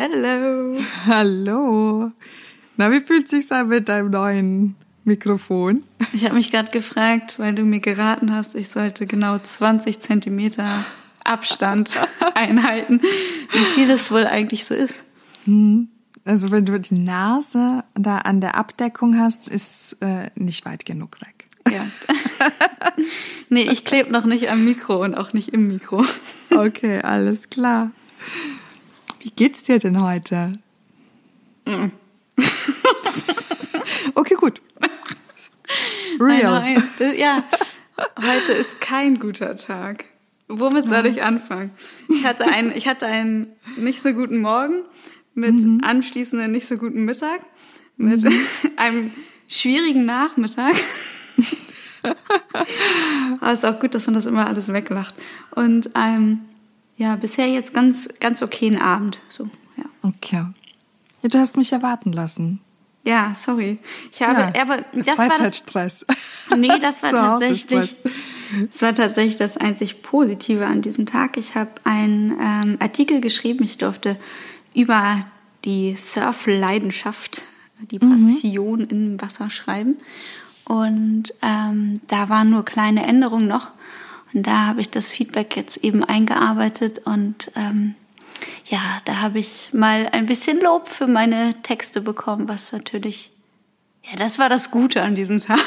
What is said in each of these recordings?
Hello. Hallo. Na, wie fühlt sich's an mit deinem neuen Mikrofon? Ich habe mich gerade gefragt, weil du mir geraten hast, ich sollte genau 20 Zentimeter Abstand einhalten, wie viel das wohl eigentlich so ist. Also wenn du die Nase da an der Abdeckung hast, ist äh, nicht weit genug weg. Ja. nee, ich klebe noch nicht am Mikro und auch nicht im Mikro. Okay, alles klar. Wie geht's dir denn heute? Okay, gut. Real. Nein, nein, ja, heute ist kein guter Tag. Womit soll ich anfangen? Ich hatte einen, ich hatte einen nicht so guten Morgen mit anschließenden nicht so guten Mittag, mit einem schwierigen Nachmittag. Aber es ist auch gut, dass man das immer alles weglacht. Und einem, ja, bisher jetzt ganz, ganz okayen Abend. So, ja. Okay. Ja, du hast mich erwarten lassen. Ja, sorry. Ich habe, Ja, aber das war das, Freizeitstress. Nee, das war tatsächlich, das war tatsächlich das einzig Positive an diesem Tag. Ich habe einen ähm, Artikel geschrieben. Ich durfte über die Surfleidenschaft, die Passion im Wasser schreiben. Und ähm, da waren nur kleine Änderungen noch. Und da habe ich das Feedback jetzt eben eingearbeitet und ähm, ja, da habe ich mal ein bisschen Lob für meine Texte bekommen, was natürlich, ja, das war das Gute an diesem Tag.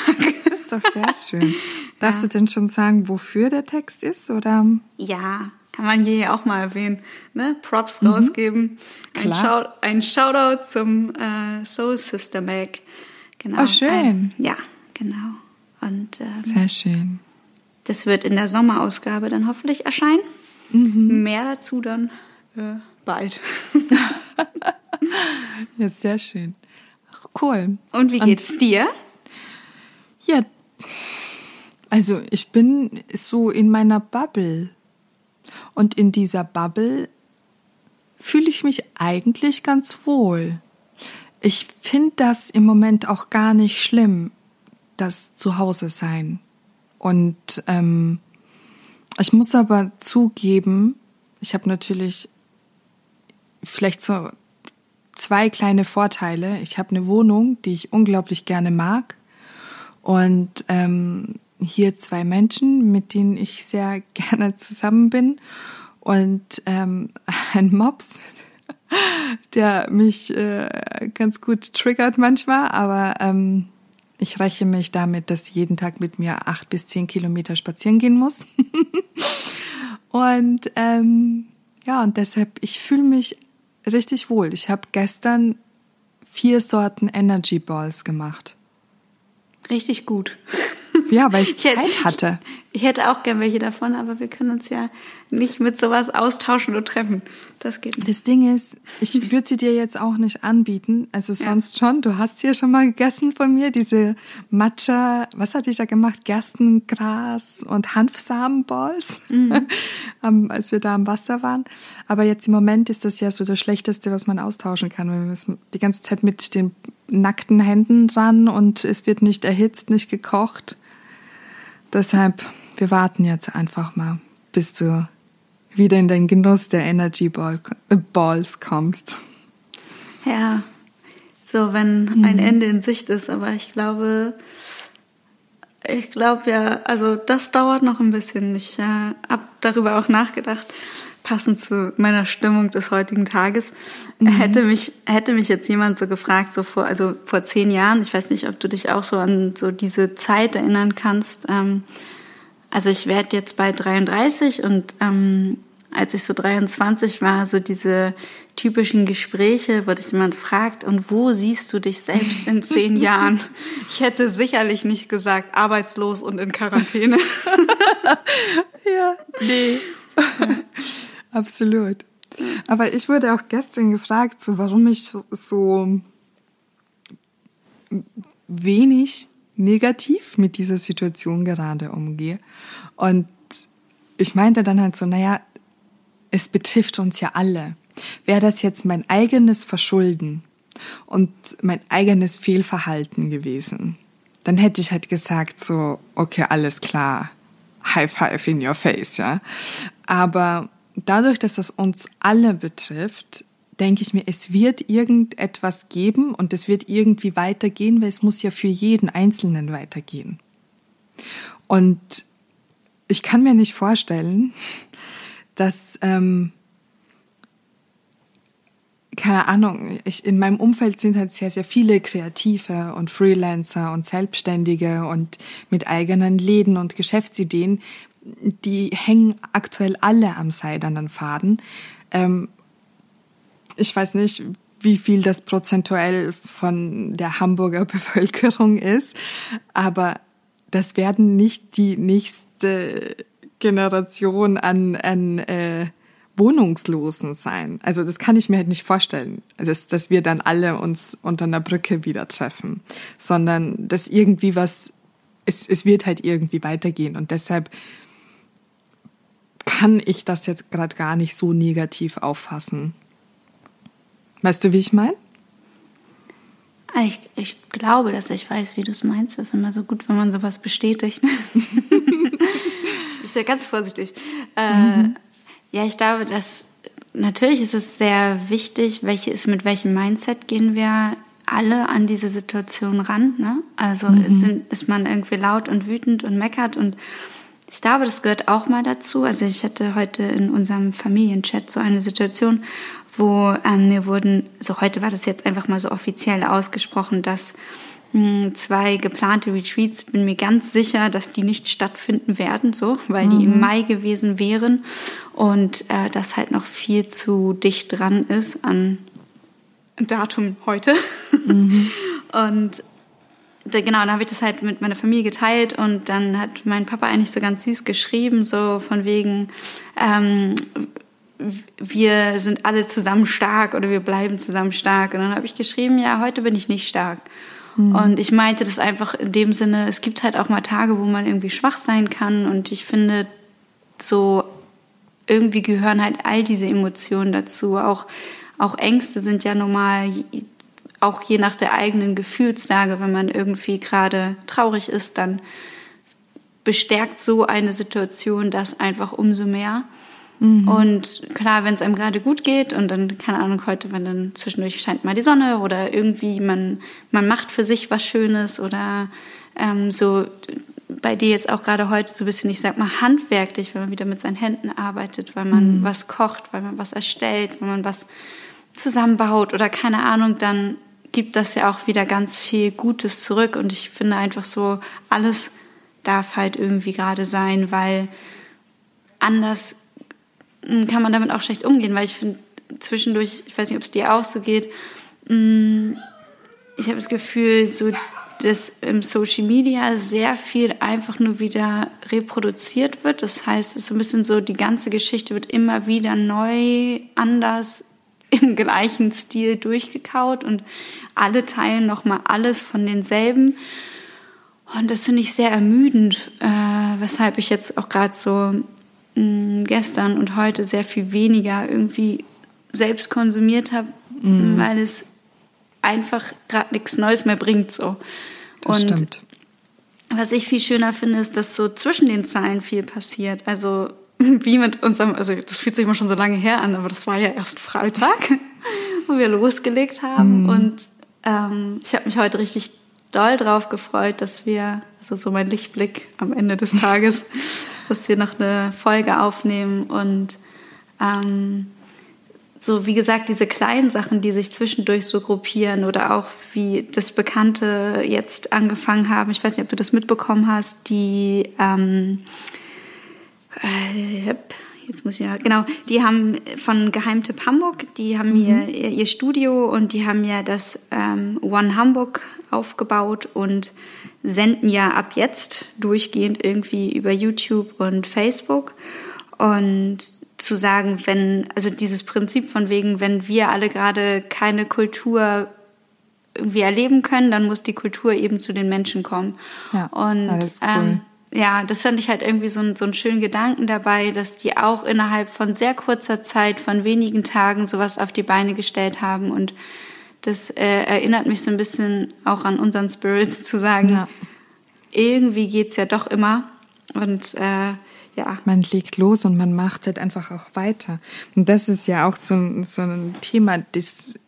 Das ist doch sehr schön. Darfst du denn schon sagen, wofür der Text ist? Oder? Ja, kann man hier ja auch mal erwähnen. Ne? Props rausgeben. Ein. Shout, ein Shoutout zum äh, Soul Sister Mag. Genau. Oh, schön. Ein, ja, genau. Und ähm, Sehr schön. Das wird in der Sommerausgabe dann hoffentlich erscheinen. Mehr dazu dann äh, bald. Ja, sehr schön. Ach, cool. Und wie geht's dir? Ja, also ich bin so in meiner Bubble. Und in dieser Bubble fühle ich mich eigentlich ganz wohl. Ich finde das im Moment auch gar nicht schlimm, das Zuhause sein. Und ähm, ich muss aber zugeben, ich habe natürlich vielleicht so zwei kleine Vorteile. Ich habe eine Wohnung, die ich unglaublich gerne mag. Und ähm, hier zwei Menschen, mit denen ich sehr gerne zusammen bin. Und ähm, ein Mops, der mich äh, ganz gut triggert manchmal, aber ähm, ich räche mich damit, dass sie jeden Tag mit mir acht bis zehn Kilometer spazieren gehen muss. und ähm, ja, und deshalb, ich fühle mich richtig wohl. Ich habe gestern vier Sorten Energy Balls gemacht. Richtig gut. Ja, weil ich Ich Zeit hatte. Ich hätte auch gern welche davon, aber wir können uns ja nicht mit sowas austauschen und treffen. Das geht nicht. Das Ding ist, ich würde sie dir jetzt auch nicht anbieten. Also sonst schon. Du hast sie ja schon mal gegessen von mir. Diese Matcha, was hatte ich da gemacht? Gerstengras und Hanfsamenballs, ähm, als wir da am Wasser waren. Aber jetzt im Moment ist das ja so das Schlechteste, was man austauschen kann. Wenn man ist die ganze Zeit mit den nackten Händen dran und es wird nicht erhitzt, nicht gekocht. Deshalb, wir warten jetzt einfach mal, bis du wieder in den Genuss der Energy Ball, äh, Balls kommst. Ja, so wenn ein Ende in Sicht ist, aber ich glaube, ich glaube ja, also das dauert noch ein bisschen. Ich äh, habe darüber auch nachgedacht, passend zu meiner Stimmung des heutigen Tages. Hätte mich hätte mich jetzt jemand so gefragt, so vor also vor zehn Jahren, ich weiß nicht, ob du dich auch so an so diese Zeit erinnern kannst. Ähm, also ich werde jetzt bald 33 und ähm, als ich so 23 war, so diese typischen Gespräche, wo dich jemand fragt, und wo siehst du dich selbst in zehn Jahren? Ich hätte sicherlich nicht gesagt, arbeitslos und in Quarantäne. Ja, nee. Absolut. Aber ich wurde auch gestern gefragt, so, warum ich so wenig negativ mit dieser Situation gerade umgehe. Und ich meinte dann halt so, naja, es betrifft uns ja alle. Wäre das jetzt mein eigenes Verschulden und mein eigenes Fehlverhalten gewesen, dann hätte ich halt gesagt so, okay, alles klar, High Five in your face, ja. Aber dadurch, dass das uns alle betrifft, denke ich mir, es wird irgendetwas geben und es wird irgendwie weitergehen, weil es muss ja für jeden Einzelnen weitergehen. Und ich kann mir nicht vorstellen, dass, ähm, keine Ahnung, ich, in meinem Umfeld sind halt sehr, sehr viele Kreative und Freelancer und Selbstständige und mit eigenen Läden und Geschäftsideen, die hängen aktuell alle am seidernen Faden. Ähm, ich weiß nicht, wie viel das prozentuell von der Hamburger Bevölkerung ist, aber das werden nicht die nächste Generation an, an äh, Wohnungslosen sein. Also das kann ich mir halt nicht vorstellen, dass, dass wir dann alle uns unter einer Brücke wieder treffen, sondern dass irgendwie was, es, es wird halt irgendwie weitergehen und deshalb kann ich das jetzt gerade gar nicht so negativ auffassen. Weißt du, wie ich meine? Ich, ich glaube, dass ich weiß, wie du es meinst. Das ist immer so gut, wenn man sowas bestätigt. ich bin ja ganz vorsichtig. Äh, mhm. Ja, ich glaube, dass natürlich ist es sehr wichtig, welche ist, mit welchem Mindset gehen wir alle an diese Situation ran. Ne? Also mhm. sind, ist man irgendwie laut und wütend und meckert und ich glaube, das gehört auch mal dazu. Also ich hatte heute in unserem Familienchat so eine Situation, wo ähm, mir wurden, so heute war das jetzt einfach mal so offiziell ausgesprochen, dass mh, hm, zwei geplante Retreats, bin mir ganz sicher, dass die nicht stattfinden werden, so, weil mhm. die im mhm. Mai gewesen wären und äh, das halt noch viel zu dicht dran ist an Datum heute. Mhm. und genau, dann habe ich das halt mit meiner Familie geteilt und dann hat mein Papa eigentlich so ganz süß geschrieben, so von wegen, ähm, wir sind alle zusammen stark oder wir bleiben zusammen stark. Und dann habe ich geschrieben, ja, heute bin ich nicht stark. Mhm. Und ich meinte das einfach in dem Sinne, es gibt halt auch mal Tage, wo man irgendwie schwach sein kann. Und ich finde, so irgendwie gehören halt all diese Emotionen dazu. Auch, auch Ängste sind ja normal, auch je nach der eigenen Gefühlslage. Wenn man irgendwie gerade traurig ist, dann bestärkt so eine Situation das einfach umso mehr. Mhm. Und klar, wenn es einem gerade gut geht und dann, keine Ahnung, heute, wenn dann zwischendurch scheint mal die Sonne oder irgendwie man, man macht für sich was Schönes oder ähm, so bei dir jetzt auch gerade heute so ein bisschen, ich sag mal, handwerklich, wenn man wieder mit seinen Händen arbeitet, weil man mhm. was kocht, weil man was erstellt, weil man was zusammenbaut oder keine Ahnung, dann gibt das ja auch wieder ganz viel Gutes zurück. Und ich finde einfach so, alles darf halt irgendwie gerade sein, weil anders kann man damit auch schlecht umgehen, weil ich finde zwischendurch, ich weiß nicht, ob es dir auch so geht, hm, ich habe das Gefühl, so dass im Social Media sehr viel einfach nur wieder reproduziert wird. Das heißt, es ist so ein bisschen so, die ganze Geschichte wird immer wieder neu, anders, im gleichen Stil durchgekaut und alle teilen nochmal alles von denselben. Und das finde ich sehr ermüdend, äh, weshalb ich jetzt auch gerade so mh, gestern und heute sehr viel weniger irgendwie selbst konsumiert habe, mm. weil es einfach gerade nichts Neues mehr bringt so. Das und stimmt. was ich viel schöner finde, ist, dass so zwischen den Zeilen viel passiert. Also wie mit unserem, also das fühlt sich immer schon so lange her an, aber das war ja erst Freitag, wo wir losgelegt haben. Mm. Und ähm, ich habe mich heute richtig doll drauf gefreut, dass wir, also so mein Lichtblick am Ende des Tages, dass wir noch eine Folge aufnehmen und ähm, so wie gesagt, diese kleinen Sachen, die sich zwischendurch so gruppieren oder auch wie das Bekannte jetzt angefangen haben. Ich weiß nicht, ob du das mitbekommen hast, die ähm, äh, jetzt muss ich ja, genau, die haben von Geheimtipp Hamburg, die haben mhm. hier ihr Studio und die haben ja das ähm, One Hamburg aufgebaut und senden ja ab jetzt durchgehend irgendwie über YouTube und Facebook. Und zu sagen, wenn, also dieses Prinzip von wegen, wenn wir alle gerade keine Kultur irgendwie erleben können, dann muss die Kultur eben zu den Menschen kommen. Ja, und cool. ähm, ja, das fand ich halt irgendwie so, ein, so einen schönen Gedanken dabei, dass die auch innerhalb von sehr kurzer Zeit, von wenigen Tagen sowas auf die Beine gestellt haben. Und das äh, erinnert mich so ein bisschen auch an unseren Spirits zu sagen, ja. irgendwie geht's ja doch immer. Und äh, ja. Man legt los und man macht halt einfach auch weiter. Und das ist ja auch so, so ein Thema, das,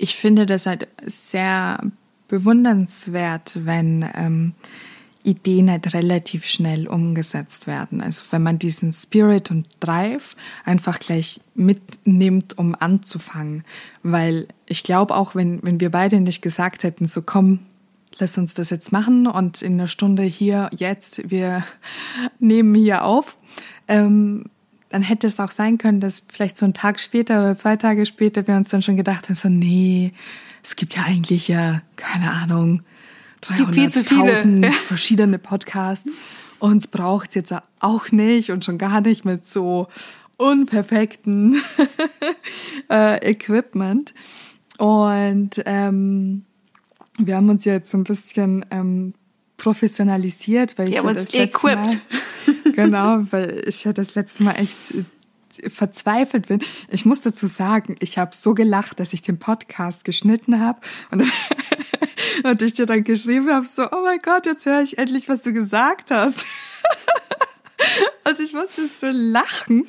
ich finde das halt sehr bewundernswert, wenn ähm, Ideen halt relativ schnell umgesetzt werden. Also wenn man diesen Spirit und Drive einfach gleich mitnimmt, um anzufangen. Weil ich glaube auch, wenn, wenn wir beide nicht gesagt hätten, so komm, lass uns das jetzt machen und in einer Stunde hier, jetzt, wir nehmen hier auf, ähm, dann hätte es auch sein können, dass vielleicht so einen Tag später oder zwei Tage später wir uns dann schon gedacht haben, so nee, es gibt ja eigentlich ja, keine Ahnung, 300.000 verschiedene Podcasts. Uns braucht es jetzt auch nicht und schon gar nicht mit so unperfekten äh, Equipment. Und ähm, wir haben uns jetzt so ein bisschen ähm, professionalisiert, weil ich ja das letzte Mal, genau, weil ich ja das letzte Mal echt äh, verzweifelt bin. Ich muss dazu sagen, ich habe so gelacht, dass ich den Podcast geschnitten habe und, und ich dir dann geschrieben habe, so, oh mein Gott, jetzt höre ich endlich, was du gesagt hast. Und ich musste so lachen,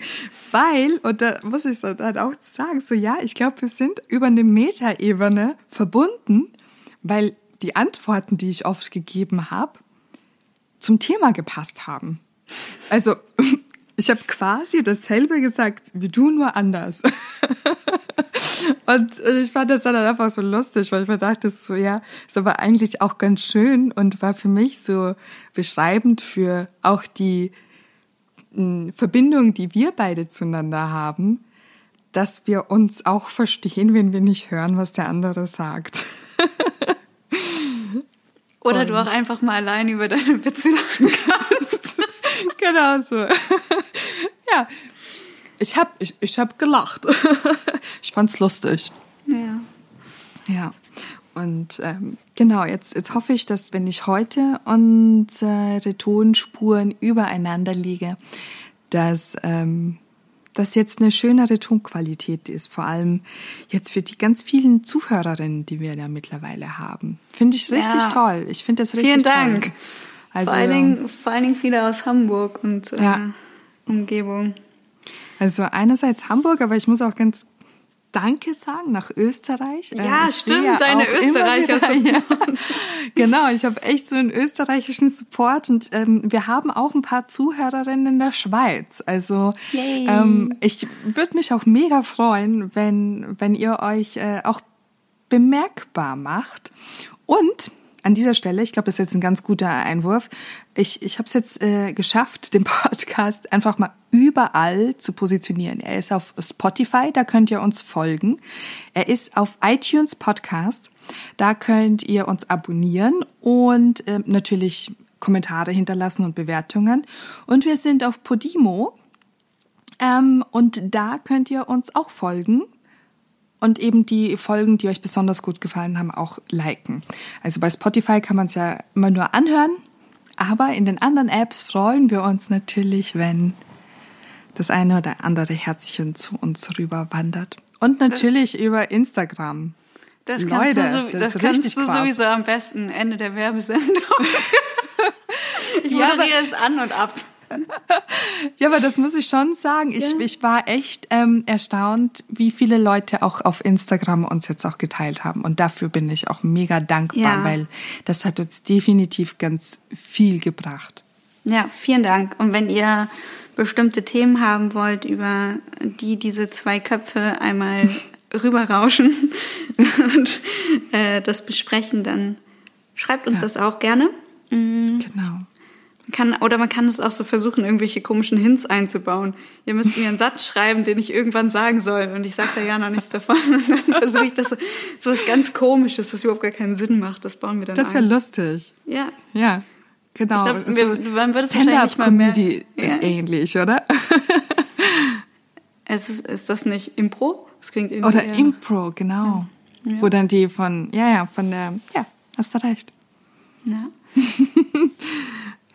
weil, und da muss ich dann auch sagen, so ja, ich glaube, wir sind über eine Metaebene verbunden, weil die Antworten, die ich oft gegeben habe, zum Thema gepasst haben. Also ich habe quasi dasselbe gesagt wie du, nur anders. und ich fand das dann einfach so lustig, weil ich mir dachte, so ja, ist aber eigentlich auch ganz schön und war für mich so beschreibend für auch die Verbindung, die wir beide zueinander haben, dass wir uns auch verstehen, wenn wir nicht hören, was der andere sagt. Oder und du auch einfach mal allein über deine Witze lachen kannst. genau so. ja. Ich hab, ich, ich hab gelacht. ich fand's lustig. Ja. Ja. Und ähm, genau, jetzt, jetzt hoffe ich, dass wenn ich heute unsere Tonspuren übereinander lege, dass ähm, das jetzt eine schönere Tonqualität ist, vor allem jetzt für die ganz vielen Zuhörerinnen, die wir da mittlerweile haben. Finde ich richtig ja. toll. Ich finde das richtig Vielen Dank. toll. Also, vor, allen Dingen, vor allen Dingen viele aus Hamburg und äh, ja. Umgebung. Also einerseits Hamburg, aber ich muss auch ganz Danke sagen nach Österreich. Ja, äh, stimmt, deine Österreicher. Ja. genau, ich habe echt so einen österreichischen Support und ähm, wir haben auch ein paar Zuhörerinnen in der Schweiz. Also ähm, ich würde mich auch mega freuen, wenn, wenn ihr euch äh, auch bemerkbar macht. Und an dieser Stelle, ich glaube, das ist jetzt ein ganz guter Einwurf. Ich, ich habe es jetzt äh, geschafft, den Podcast einfach mal überall zu positionieren. Er ist auf Spotify, da könnt ihr uns folgen. Er ist auf iTunes Podcast, da könnt ihr uns abonnieren und äh, natürlich Kommentare hinterlassen und Bewertungen. Und wir sind auf Podimo. Ähm, und da könnt ihr uns auch folgen und eben die Folgen, die euch besonders gut gefallen haben, auch liken. Also bei Spotify kann man es ja immer nur anhören, aber in den anderen Apps freuen wir uns natürlich, wenn das eine oder andere Herzchen zu uns rüber wandert. Und natürlich über Instagram. Das Leute, kannst du, so, das das kannst du sowieso am besten Ende der Werbesendung. ich moderiere ja, es an und ab ja, aber das muss ich schon sagen. Ich, ja. ich war echt ähm, erstaunt, wie viele Leute auch auf Instagram uns jetzt auch geteilt haben. Und dafür bin ich auch mega dankbar, ja. weil das hat uns definitiv ganz viel gebracht. Ja, vielen Dank. Und wenn ihr bestimmte Themen haben wollt, über die diese zwei Köpfe einmal rüberrauschen und äh, das besprechen, dann schreibt uns ja. das auch gerne. Mhm. Genau kann, oder man kann es auch so versuchen, irgendwelche komischen Hints einzubauen. Ihr müsst mir einen Satz schreiben, den ich irgendwann sagen soll. Und ich sage da ja noch nichts davon. Und dann versuche ich das so, so was ganz Komisches, was überhaupt gar keinen Sinn macht. Das bauen wir dann Das wäre lustig. Ja. Ja, genau. Ich glaub, wir, man wird Stand-up-Comedy ja. ähnlich, oder? Es ist, ist das nicht Impro? Das klingt irgendwie Oder eher... Impro, genau. Ja. Ja. Wo dann die von, ja, ja, von der, ja, hast du recht. Ja.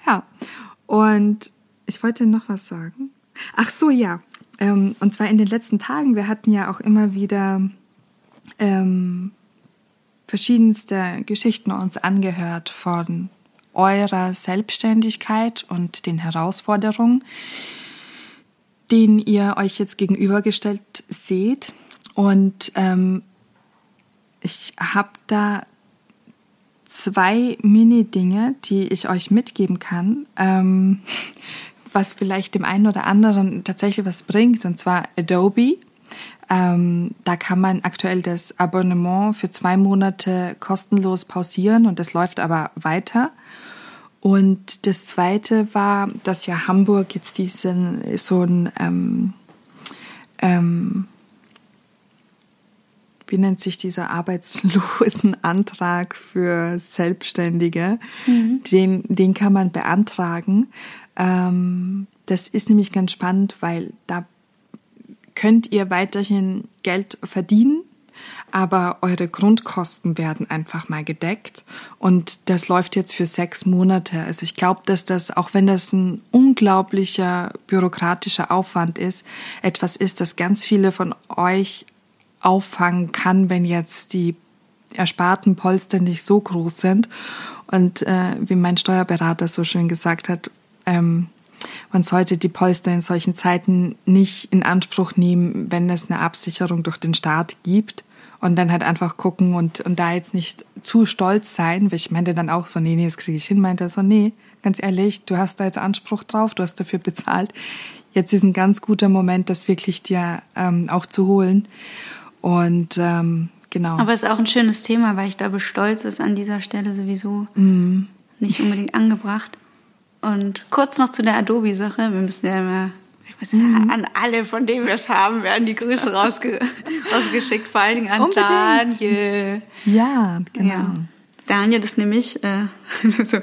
Ja, und ich wollte noch was sagen. Ach so, ja. Ähm, und zwar in den letzten Tagen, wir hatten ja auch immer wieder ähm, verschiedenste Geschichten uns angehört von eurer Selbstständigkeit und den Herausforderungen, denen ihr euch jetzt gegenübergestellt seht. Und ähm, ich habe da zwei Mini-Dinge, die ich euch mitgeben kann, ähm, was vielleicht dem einen oder anderen tatsächlich was bringt, und zwar Adobe. Ähm, da kann man aktuell das Abonnement für zwei Monate kostenlos pausieren und das läuft aber weiter. Und das zweite war, dass ja Hamburg jetzt diesen so ein ähm, ähm, wie nennt sich dieser Arbeitslosenantrag für Selbstständige? Mhm. Den, den kann man beantragen. Ähm, das ist nämlich ganz spannend, weil da könnt ihr weiterhin Geld verdienen, aber eure Grundkosten werden einfach mal gedeckt. Und das läuft jetzt für sechs Monate. Also ich glaube, dass das, auch wenn das ein unglaublicher bürokratischer Aufwand ist, etwas ist, das ganz viele von euch auffangen kann, wenn jetzt die ersparten Polster nicht so groß sind. Und äh, wie mein Steuerberater so schön gesagt hat, ähm, man sollte die Polster in solchen Zeiten nicht in Anspruch nehmen, wenn es eine Absicherung durch den Staat gibt. Und dann halt einfach gucken und, und da jetzt nicht zu stolz sein, weil ich meinte dann auch so, nee, nee, das kriege ich hin. Meinte er so, nee, ganz ehrlich, du hast da jetzt Anspruch drauf, du hast dafür bezahlt. Jetzt ist ein ganz guter Moment, das wirklich dir ähm, auch zu holen. Und ähm, genau. Aber es ist auch ein schönes Thema, weil ich glaube, Stolz ist an dieser Stelle sowieso mhm. nicht unbedingt angebracht. Und kurz noch zu der Adobe-Sache. Wir müssen ja immer, mhm. an alle, von denen wir es haben, werden die Grüße rausge rausgeschickt, vor allen Dingen an Unbedingt. Daniel. Ja, genau. Ja. Daniel ist nämlich, äh, also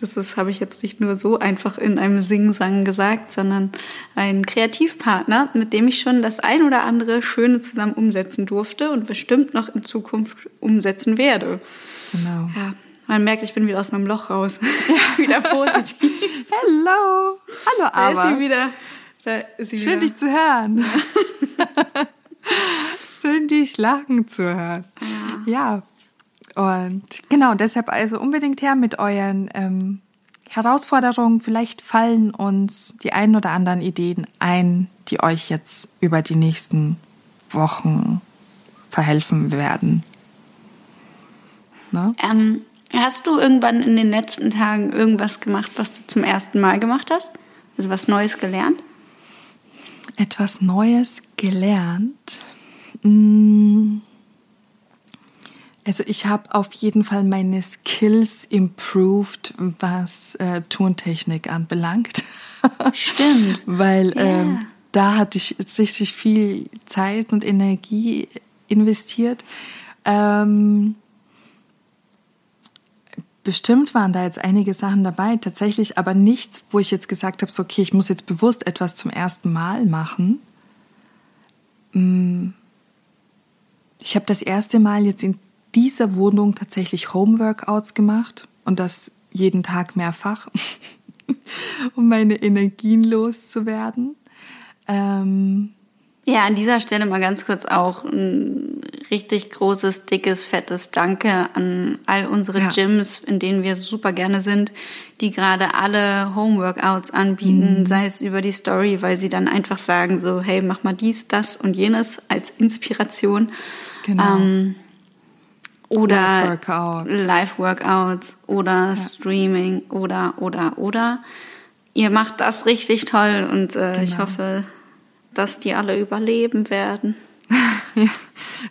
das habe ich jetzt nicht nur so einfach in einem Singsang gesagt, sondern ein Kreativpartner, mit dem ich schon das ein oder andere Schöne zusammen umsetzen durfte und bestimmt noch in Zukunft umsetzen werde. Genau. Ja, man merkt, ich bin wieder aus meinem Loch raus. wieder positiv. Hello. Hallo, aber. Da ist sie wieder. Da ist sie Schön, wieder. dich zu hören. Schön, dich lachen zu hören. Ja. ja. Und genau, deshalb also unbedingt her mit euren ähm, Herausforderungen. Vielleicht fallen uns die ein oder anderen Ideen ein, die euch jetzt über die nächsten Wochen verhelfen werden. Ne? Ähm, hast du irgendwann in den letzten Tagen irgendwas gemacht, was du zum ersten Mal gemacht hast? Also was Neues gelernt? Etwas Neues gelernt? Hm. Also ich habe auf jeden Fall meine Skills improved, was äh, Tontechnik anbelangt. Stimmt. Weil yeah. ähm, da hatte ich richtig viel Zeit und Energie investiert. Ähm, bestimmt waren da jetzt einige Sachen dabei, tatsächlich aber nichts, wo ich jetzt gesagt habe, so, okay, ich muss jetzt bewusst etwas zum ersten Mal machen. Mm. Ich habe das erste Mal jetzt in dieser Wohnung tatsächlich Homeworkouts gemacht und das jeden Tag mehrfach, um meine Energien loszuwerden. Ähm, ja, an dieser Stelle mal ganz kurz auch ein richtig großes, dickes, fettes Danke an all unsere ja. Gyms, in denen wir super gerne sind, die gerade alle Homeworkouts anbieten, mhm. sei es über die Story, weil sie dann einfach sagen so, hey, mach mal dies, das und jenes als Inspiration. Genau. Ähm, oder Live-Workouts oder ja. Streaming oder, oder, oder. Ihr macht das richtig toll und äh, genau. ich hoffe, dass die alle überleben werden. ja,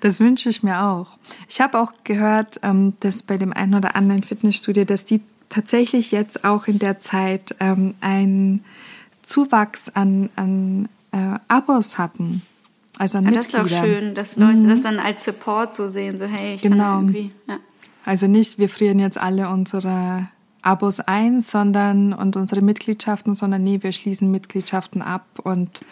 das wünsche ich mir auch. Ich habe auch gehört, ähm, dass bei dem einen oder anderen Fitnessstudio, dass die tatsächlich jetzt auch in der Zeit ähm, einen Zuwachs an, an äh, Abos hatten. Also an ja, das ist auch schön, dass Leute mhm. das dann als Support so sehen, so hey, ich genau. kann irgendwie. Ja. Also nicht, wir frieren jetzt alle unsere Abos ein, sondern und unsere Mitgliedschaften, sondern nee, wir schließen Mitgliedschaften ab und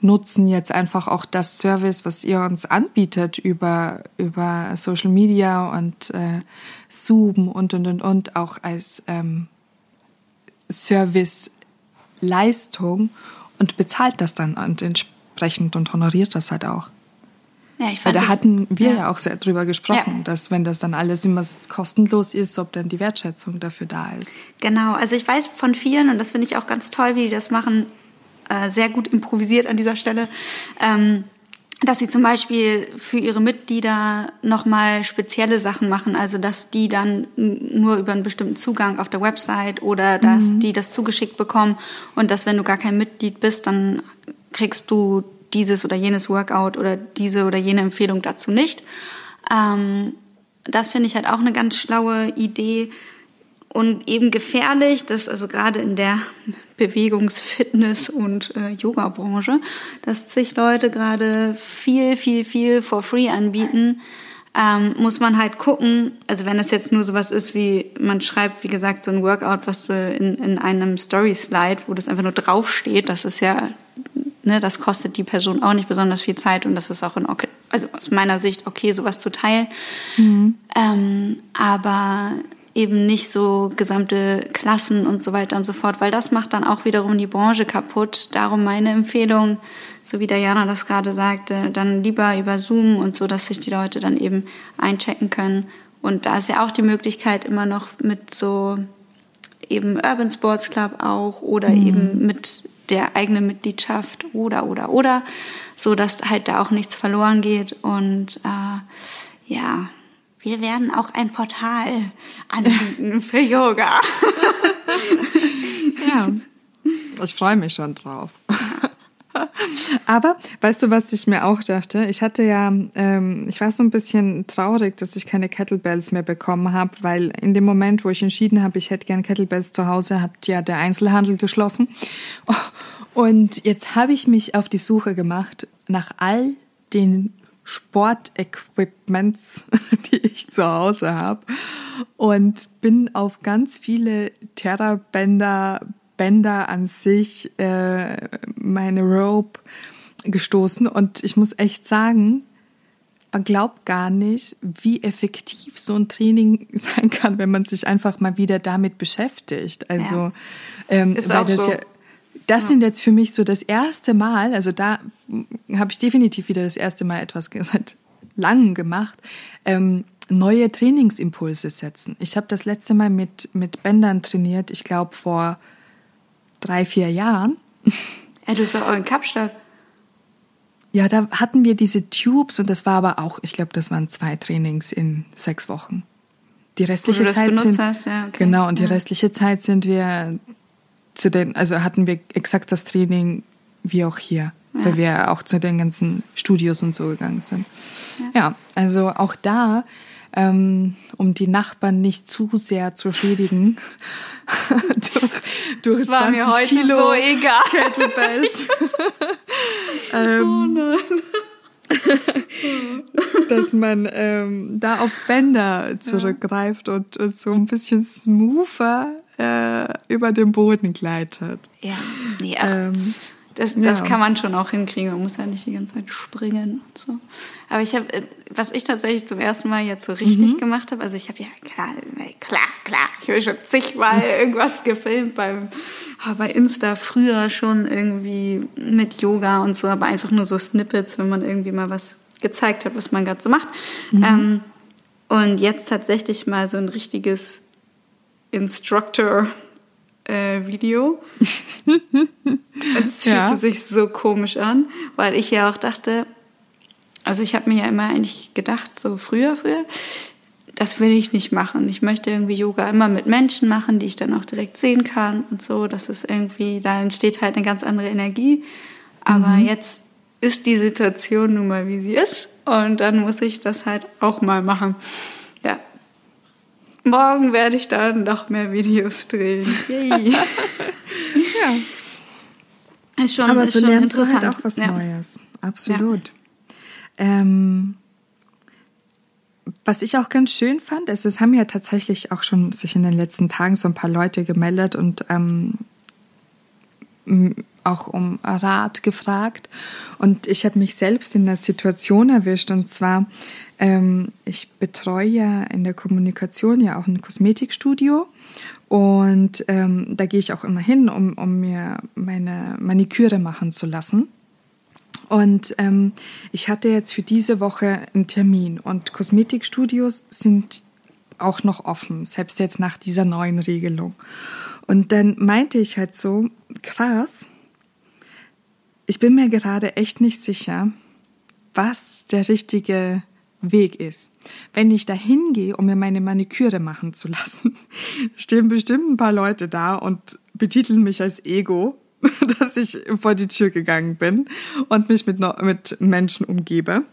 nutzen jetzt einfach auch das Service, was ihr uns anbietet über, über Social Media und äh, Zoom und und und und auch als ähm, Serviceleistung und bezahlt das dann und entsprechend und honoriert das halt auch. Ja, ich Weil fand da das- hatten wir ja. ja, auch sehr drüber gesprochen, Ja. dass wenn das dann alles immer kostenlos ist, ob dann die Wertschätzung dafür da ist. Genau, also ich weiß von vielen, und das finde ich auch ganz toll, wie die das machen, äh, sehr gut improvisiert an dieser Stelle, ähm, dass sie zum Beispiel für ihre Mitglieder nochmal spezielle Sachen machen, also dass die dann nur über einen bestimmten Zugang auf der Website oder dass die das zugeschickt bekommen und dass wenn du gar kein Mitglied bist, dann kriegst du dieses oder jenes Workout oder diese oder jene Empfehlung dazu nicht. Ähm, das finde ich halt auch eine ganz schlaue Idee und eben gefährlich, dass also gerade in der Bewegungs-, Fitness- und äh, Yoga-Branche, dass sich Leute gerade viel, viel, viel for free anbieten, ähm, muss man halt gucken, also wenn es jetzt nur sowas ist wie, man schreibt, wie gesagt, so ein Workout, was du in, in einem Story-Slide, wo das einfach nur draufsteht, das ist ja, ne, das kostet die Person auch nicht besonders viel Zeit und das ist auch in okay, also aus meiner Sicht okay, sowas zu teilen. Ähm, aber eben nicht so gesamte Klassen und so weiter und so fort, weil das macht dann auch wiederum die Branche kaputt. Darum meine Empfehlung, so wie Diana das gerade sagte, dann lieber über Zoom und so, dass sich die Leute dann eben einchecken können. Und da ist ja auch die Möglichkeit immer noch mit so eben Urban Sports Club auch oder eben mit der eigenen Mitgliedschaft oder oder oder, so dass halt da auch nichts verloren geht und äh, ja, wir werden auch ein Portal anbieten für Yoga. Ja, ich freue mich schon drauf. Aber weißt du, was ich mir auch dachte? Ich hatte ja, ähm, ich war so ein bisschen traurig, dass ich keine Kettlebells mehr bekommen habe, weil in dem Moment, wo ich entschieden habe, ich hätte gern Kettlebells zu Hause, hat ja der Einzelhandel geschlossen. Und jetzt habe ich mich auf die Suche gemacht nach all den Sportequipments, die ich zu Hause habe und bin auf ganz viele Terrabänder, Bänder an sich, äh, meine Rope gestoßen und ich muss echt sagen, man glaubt gar nicht, wie effektiv so ein Training sein kann, wenn man sich einfach mal wieder damit beschäftigt. Also Ja. ähm, Ist auch das so. ja das sind jetzt für mich so das erste Mal, also da habe ich definitiv wieder das erste Mal etwas seit langem gemacht, ähm, neue Trainingsimpulse setzen. Ich habe das letzte Mal mit, mit Bändern trainiert, ich glaube vor drei, vier Jahren. Ja, du bist doch auch in Kapstadt. Ja, da hatten wir diese Tubes und das war aber auch, ich glaube, das waren zwei Trainings in sechs Wochen. Die restliche das Zeit benutzt sind, hast, ja, okay. genau und die Ja. restliche Zeit sind wir zu den, also hatten wir exakt das Training wie auch hier, weil wir auch zu den ganzen Studios und so gegangen sind. Ja, also auch da, ähm, um die Nachbarn nicht zu sehr zu schädigen, durch, durch Das war 20 mir heute Kilo so egal. Kettlebells. ähm, dass man ähm, da auf Bänder zurückgreift und, und so ein bisschen smoother äh, über den Boden gleitet. Ja, nee, ach, Ähm, das, das ja. kann man schon auch hinkriegen. Man muss ja nicht die ganze Zeit springen und so. Aber ich habe, was ich tatsächlich zum ersten Mal jetzt so richtig Mhm. gemacht habe, also ich habe ja klar, klar, klar, ich habe schon zigmal irgendwas gefilmt beim, ah, bei Insta früher schon irgendwie mit Yoga und so, aber einfach nur so Snippets, wenn man irgendwie mal was gezeigt hat, was man gerade so macht. Mhm. Ähm, und jetzt tatsächlich mal so ein richtiges Instructor äh, Video. Es fühlte Ja. sich so komisch an, weil ich ja auch dachte, also ich habe mir ja immer eigentlich gedacht, so früher, früher, das will ich nicht machen. Ich möchte irgendwie Yoga immer mit Menschen machen, die ich dann auch direkt sehen kann und so. Das ist irgendwie, da entsteht halt eine ganz andere Energie. Aber jetzt ist die Situation nun mal, wie sie ist. Und dann muss ich das halt auch mal machen. Ja. Morgen werde ich dann noch mehr Videos drehen. Yay. ja. Ist schon, Aber ist so schon lernst du interessant. halt auch was ja. Neues. Absolut. Ähm, was ich auch ganz schön fand, also es haben ja tatsächlich auch schon sich in den letzten Tagen so ein paar Leute gemeldet und ähm, auch um Rat gefragt. Und ich habe mich selbst in der Situation erwischt. Und zwar, ähm, ich betreue ja in der Kommunikation ja auch ein Kosmetikstudio. Und ähm, da gehe ich auch immer hin, um, um mir meine Maniküre machen zu lassen. Und ähm, ich hatte jetzt für diese Woche einen Termin und Kosmetikstudios sind auch noch offen, selbst jetzt nach dieser neuen Regelung. Und dann meinte ich halt so, krass, ich bin mir gerade echt nicht sicher, was der richtige Weg ist. Wenn ich da hingehe, um mir meine Maniküre machen zu lassen, stehen bestimmt ein paar Leute da und betiteln mich als Ego, dass ich vor die Tür gegangen bin und mich mit, mit Menschen umgebe.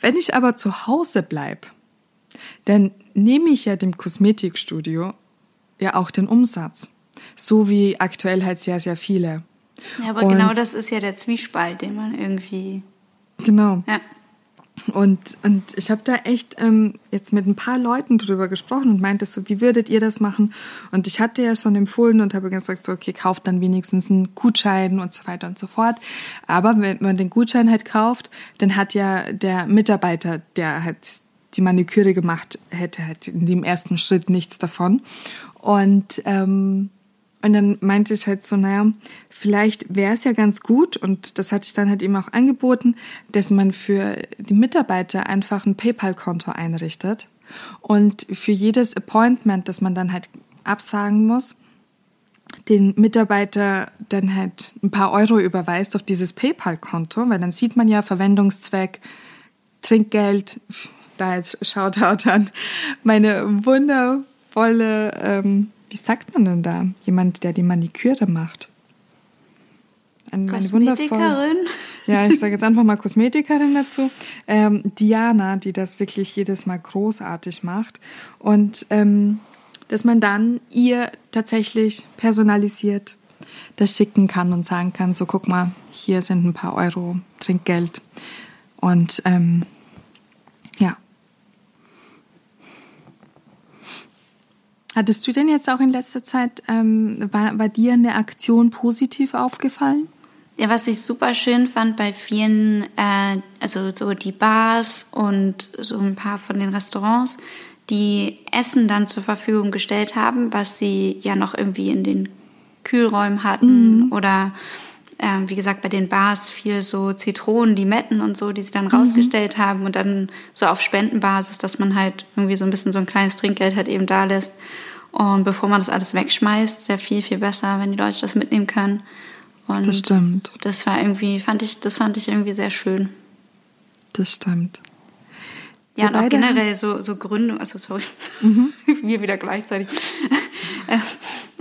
Wenn ich aber zu Hause bleibe, dann nehme ich ja dem Kosmetikstudio ja auch den Umsatz. So wie aktuell halt sehr, sehr viele. Ja, aber und genau das ist ja der Zwiespalt, den man irgendwie. Genau. Ja. Und, und ich habe da echt ähm, jetzt mit ein paar Leuten drüber gesprochen und meinte so, wie würdet ihr das machen? Und ich hatte ja schon empfohlen und habe gesagt, so, okay, kauft dann wenigstens einen Gutschein und so weiter und so fort. Aber wenn man den Gutschein halt kauft, dann hat ja der Mitarbeiter, der halt die Maniküre gemacht hätte, halt in dem ersten Schritt nichts davon. Und ähm, und dann meinte ich halt so, naja, vielleicht wäre es ja ganz gut, und das hatte ich dann halt eben auch angeboten, dass man für die Mitarbeiter einfach ein PayPal-Konto einrichtet. Und für jedes Appointment, das man dann halt absagen muss, den Mitarbeiter dann halt ein paar Euro überweist auf dieses PayPal-Konto, weil dann sieht man ja Verwendungszweck, Trinkgeld, da jetzt Shoutout an meine wundervolle ähm, wie sagt man denn da? Jemand, der die Maniküre macht. Eine, Kosmetikerin? Ja, ich sage jetzt einfach mal Kosmetikerin dazu. Ähm, Diana, die das wirklich jedes Mal großartig macht. Und ähm, dass man dann ihr tatsächlich personalisiert das schicken kann und sagen kann, so guck mal, hier sind ein paar Euro Trinkgeld. Und ähm, ja, Hattest du denn jetzt auch in letzter Zeit, ähm, war, war dir eine Aktion positiv aufgefallen? Ja, was ich super schön fand bei vielen, äh, also so die Bars und so ein paar von den Restaurants, die Essen dann zur Verfügung gestellt haben, was sie ja noch irgendwie in den Kühlräumen hatten mhm. oder äh, wie gesagt bei den Bars viel so Zitronen, Limetten und so, die sie dann mhm. rausgestellt haben und dann so auf Spendenbasis, dass man halt irgendwie so ein bisschen so ein kleines Trinkgeld halt eben da lässt. Und bevor man das alles wegschmeißt, sehr viel, viel besser, wenn die Leute das mitnehmen können. Und das stimmt. Das war irgendwie, fand ich, das fand ich irgendwie sehr schön. Das stimmt. Ja, und auch generell so, so Gründe, also sorry, mhm. wir wieder gleichzeitig.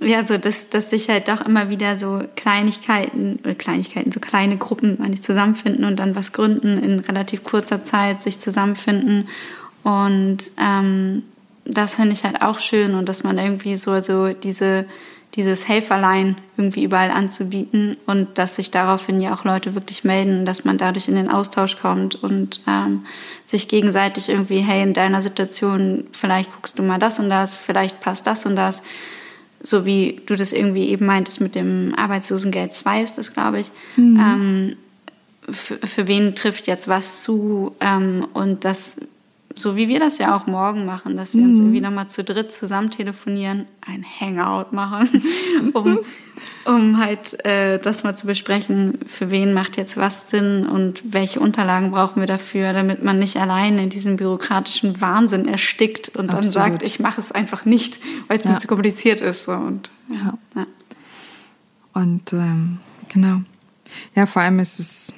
Ja, so dass, dass sich halt doch immer wieder so Kleinigkeiten, oder Kleinigkeiten, so kleine Gruppen eigentlich zusammenfinden und dann was gründen in relativ kurzer Zeit, sich zusammenfinden. Und ähm, das finde ich halt auch schön und dass man irgendwie so, so diese, dieses Helferlein irgendwie überall anzubieten und dass sich daraufhin ja auch Leute wirklich melden, dass man dadurch in den Austausch kommt und ähm, sich gegenseitig irgendwie, hey, in deiner Situation, vielleicht guckst du mal das und das, vielleicht passt das und das. So wie du das irgendwie eben meintest mit dem Arbeitslosengeld 2 ist das, glaube ich. Mhm. Ähm, für, für wen trifft jetzt was zu ähm, und das so wie wir das ja auch morgen machen, dass wir mhm. uns irgendwie nochmal zu dritt zusammen telefonieren, ein Hangout machen, um, um halt äh, das mal zu besprechen, für wen macht jetzt was Sinn und welche Unterlagen brauchen wir dafür, damit man nicht alleine in diesem bürokratischen Wahnsinn erstickt und Absolut. dann sagt, ich mache es einfach nicht, weil es ja. mir zu kompliziert ist. So. Und, ja. ja. Und ähm, genau. Ja, vor allem ist es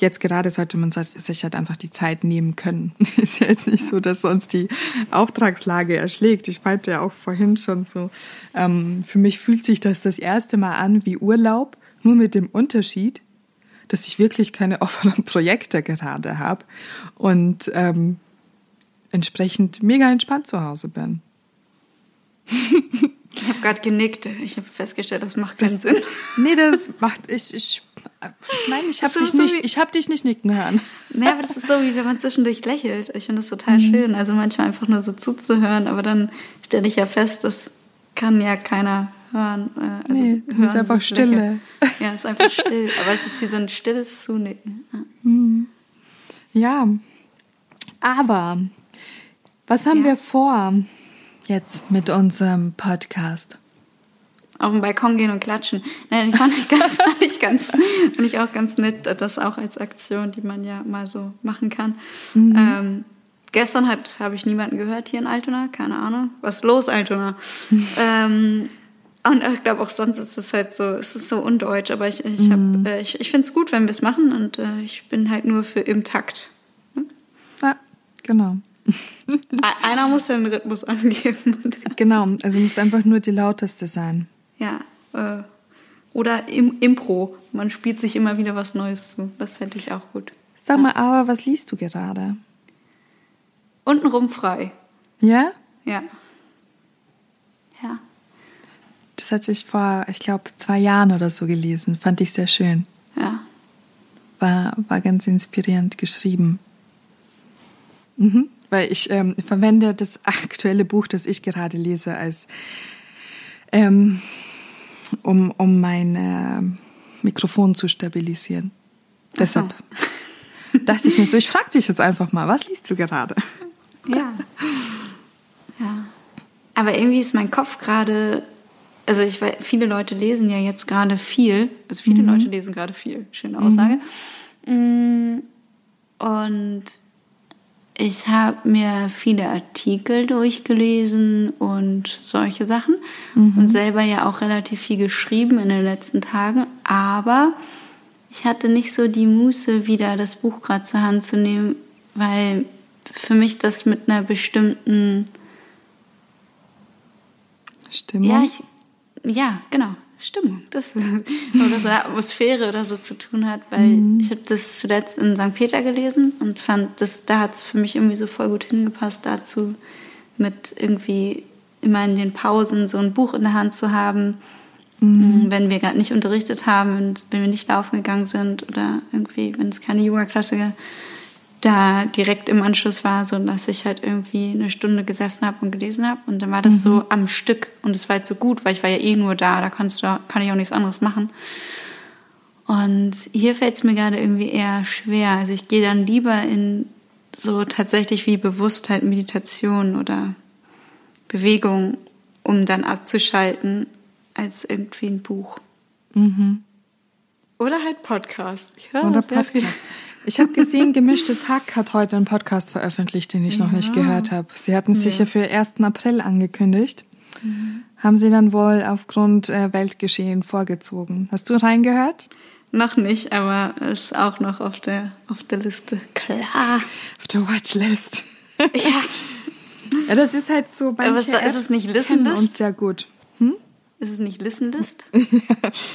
jetzt gerade sollte man sich halt einfach die Zeit nehmen können. Ist ja jetzt nicht so, dass sonst die Auftragslage erschlägt. Ich meinte ja auch vorhin schon so, ähm, für mich fühlt sich das das erste Mal an wie Urlaub, nur mit dem Unterschied, dass ich wirklich keine offenen Projekte gerade habe und ähm, entsprechend mega entspannt zu Hause bin. Ich habe gerade genickt. Ich habe festgestellt, das macht keinen das, Sinn. Nee, das macht. Ich, ich, nein, ich habe dich, so nicht, hab dich nicht nicken hören. Nee, aber das ist so, wie wenn man zwischendurch lächelt. Ich finde das total mhm. schön. Also manchmal einfach nur so zuzuhören, aber dann stelle ich ja fest, das kann ja keiner hören. Äh, also nee, hören, ist einfach Stille. Ja, es ist einfach still. Aber es ist wie so ein stilles Zunicken. Mhm. Ja. Aber was haben ja. wir vor? Jetzt mit unserem Podcast? auf den Balkon gehen und klatschen. Nein, fand ich ganz, fand ich ganz, fand ich auch ganz nett, das auch als Aktion, die man ja mal so machen kann. Mhm. Ähm, gestern habe ich niemanden gehört hier in Altona, keine Ahnung. Was ist los, Altona? Ähm, und ich glaube auch sonst ist es halt so, es ist so undeutsch, aber ich, ich, mhm. äh, ich, ich finde es gut, wenn wir es machen und äh, ich bin halt nur für im Takt. Hm? Ja, genau. Einer muss den Rhythmus angeben. genau, also muss einfach nur die lauteste sein. Ja, äh, oder im Impro. Man spielt sich immer wieder was Neues zu. Das fände ich auch gut. Sag mal, aber was liest du gerade? Untenrum frei. Ja? Ja. Ja. Das hatte ich vor, ich glaube, zwei Jahren oder so gelesen. Fand ich sehr schön. Ja. War, war ganz inspirierend geschrieben. Mhm. Weil ich ähm, verwende das aktuelle Buch, das ich gerade lese, als ähm, um, um mein äh, Mikrofon zu stabilisieren. Ach Deshalb dachte ich mir so, ich frage dich jetzt einfach mal, was liest du gerade? Ja. Ja. Aber irgendwie ist mein Kopf gerade, also ich weiß, viele Leute lesen ja jetzt gerade viel, also viele mhm. Leute lesen gerade viel, schöne Aussage. Mhm. Und ich habe mir viele Artikel durchgelesen und solche Sachen mhm. und selber ja auch relativ viel geschrieben in den letzten Tagen, aber ich hatte nicht so die Muße, wieder das Buch gerade zur Hand zu nehmen, weil für mich das mit einer bestimmten Stimmung. Ja, ich, ja, genau. Stimmung, das oder so eine Atmosphäre oder so zu tun hat, weil mhm. ich habe das zuletzt in St. Peter gelesen und fand, das, da hat es für mich irgendwie so voll gut hingepasst dazu, mit irgendwie immer in den Pausen so ein Buch in der Hand zu haben, mhm. wenn wir gerade nicht unterrichtet haben und wenn wir nicht laufen gegangen sind oder irgendwie, wenn es keine Yoga-Klasse da direkt im Anschluss war, so dass ich halt irgendwie eine Stunde gesessen habe und gelesen habe und dann war das mhm. so am Stück und es war halt so gut, weil ich war ja eh nur da, da kannst du, kann ich auch nichts anderes machen. Und hier fällt es mir gerade irgendwie eher schwer. Also ich gehe dann lieber in so tatsächlich wie Bewusstheit, Meditation oder Bewegung, um dann abzuschalten, als irgendwie ein Buch. Mhm. Oder halt Podcast. Ich höre Oder Podcast. Viel. Ich habe gesehen, Gemischtes Hack hat heute einen Podcast veröffentlicht, den ich ja. noch nicht gehört habe. Sie hatten es ja. sich ja für 1. April angekündigt. Mhm. Haben Sie dann wohl aufgrund äh, Weltgeschehen vorgezogen. Hast du reingehört? Noch nicht, aber ist auch noch auf der, auf der Liste. Klar. Auf der Watchlist. ja. Ja, das ist halt so bei Aber ist, ist es nicht Listenlist? uns sehr gut. Hm? Ist es nicht Listenlist? es